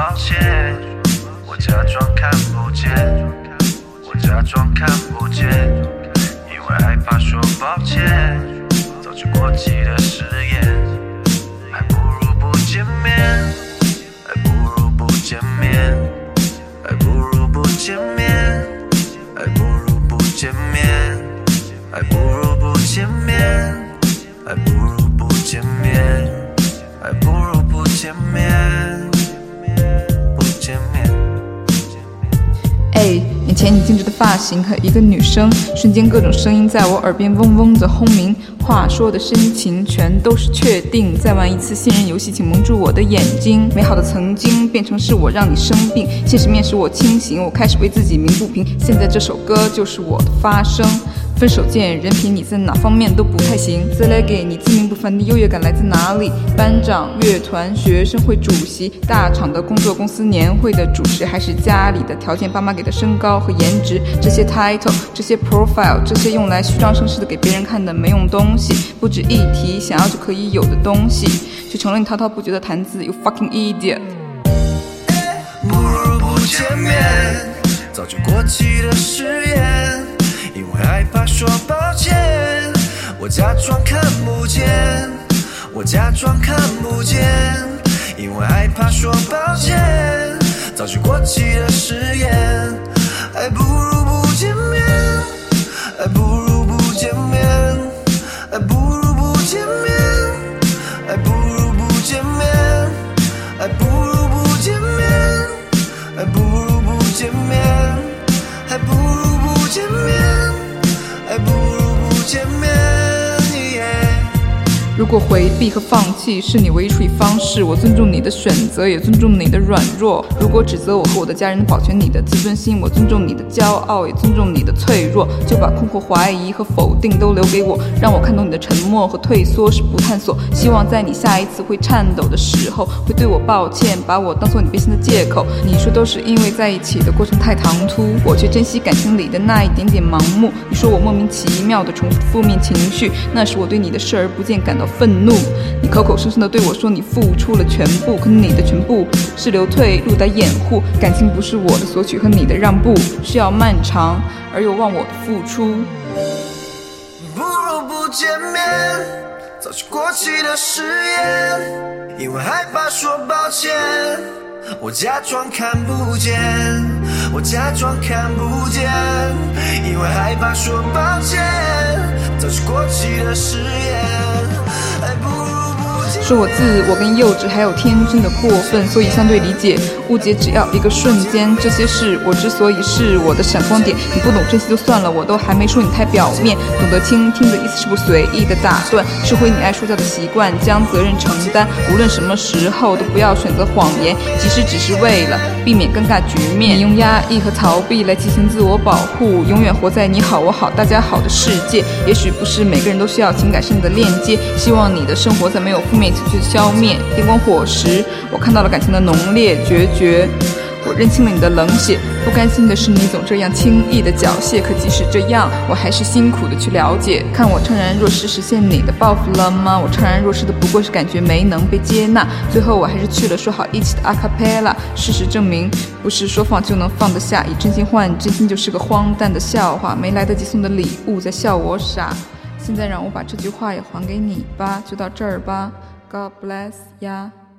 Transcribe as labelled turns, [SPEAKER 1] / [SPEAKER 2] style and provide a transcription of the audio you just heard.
[SPEAKER 1] 抱歉，我假装看不见，我假装看不见，因为害怕说抱歉，早就过期的誓言，还不如不见面，还不如不见面，还不如不见面，还不如不见面，还不如不见面，还不如不见面，
[SPEAKER 2] 你精致的发型和一个女生，瞬间各种声音在我耳边嗡嗡的轰鸣，话说的深情全都是确定。再玩一次信任游戏，请蒙住我的眼睛。美好的曾经变成是我让你生病，现实面使我清醒，我开始为自己鸣不平。现在这首歌就是我的发声。分手见人品，你在哪方面都不太行。再来给你自命不凡的优越感来自哪里？班长、乐团、学生会主席、大厂的工作、公司年会的主持，还是家里的条件，爸妈给的身高和颜值？这些 title，这些 profile，这些用来虚张声势的给别人看的没用东西，不值一提，想要就可以有的东西，却成了你滔滔不绝的谈资。You fucking idiot！
[SPEAKER 1] 不如不见面，早就过期的誓言，害怕说抱歉，我假装看不见，我假装看不见，因为害怕说抱歉，早就过期的誓言，还不如不见面，还不如不见面，
[SPEAKER 2] 果回避和放弃是你唯一处理方式，我尊重你的选择，也尊重你的软弱。如果指责我和我的家人保全你的自尊心，我尊重你的骄傲，也尊重你的脆弱。就把困惑、怀疑和否定都留给我，让我看懂你的沉默和退缩是不探索。希望在你下一次会颤抖的时候，会对我抱歉，把我当做你变心的借口。你说都是因为在一起的过程太唐突，我却珍惜感情里的那一点点盲目。你说我莫名其妙的重复负面情绪，那是我对你的视而不见感到愤怒。你口口声声的对我说你付出了全部，可你的全部是留退路的掩护。感情不是我的索取和你的让步，是要漫长而又忘我的付出。
[SPEAKER 1] 不如不见面，早就过期的誓言，因为害怕说抱歉，我假装看不见，我假装看不见，因为害怕说抱歉，早就过期的誓言，
[SPEAKER 2] 是我自我跟幼稚还有天真的过分，所以相对理解误解只要一个瞬间。这些事我之所以是我的闪光点，你不懂珍惜就算了，我都还没说你太表面。懂得倾听的意思是不随意的打断，吃回你爱说教的习惯，将责任承担。无论什么时候都不要选择谎言，即使只是为了避免尴尬局面。你用压抑和逃避来进行自我保护，永远活在你好我好大家好的世界。也许不是每个人都需要情感上的链接，希望你的生活在没有负面情绪的消灭。电光火石，我看到了感情的浓烈决绝。我认清了你的冷血，不甘心的是你总这样轻易的缴械。可即使这样，我还是辛苦的去了解。看我怅然若失，实现你的抱负了吗？我怅然若失的不过是感觉没能被接纳。最后我还是去了说好一起的阿卡贝拉。事实证明，不是说放就能放得下。以真心换真心就是个荒诞的笑话。没来得及送的礼物在笑我傻。现在让我把这句话也还给你吧，就到这儿吧。God bless 呀。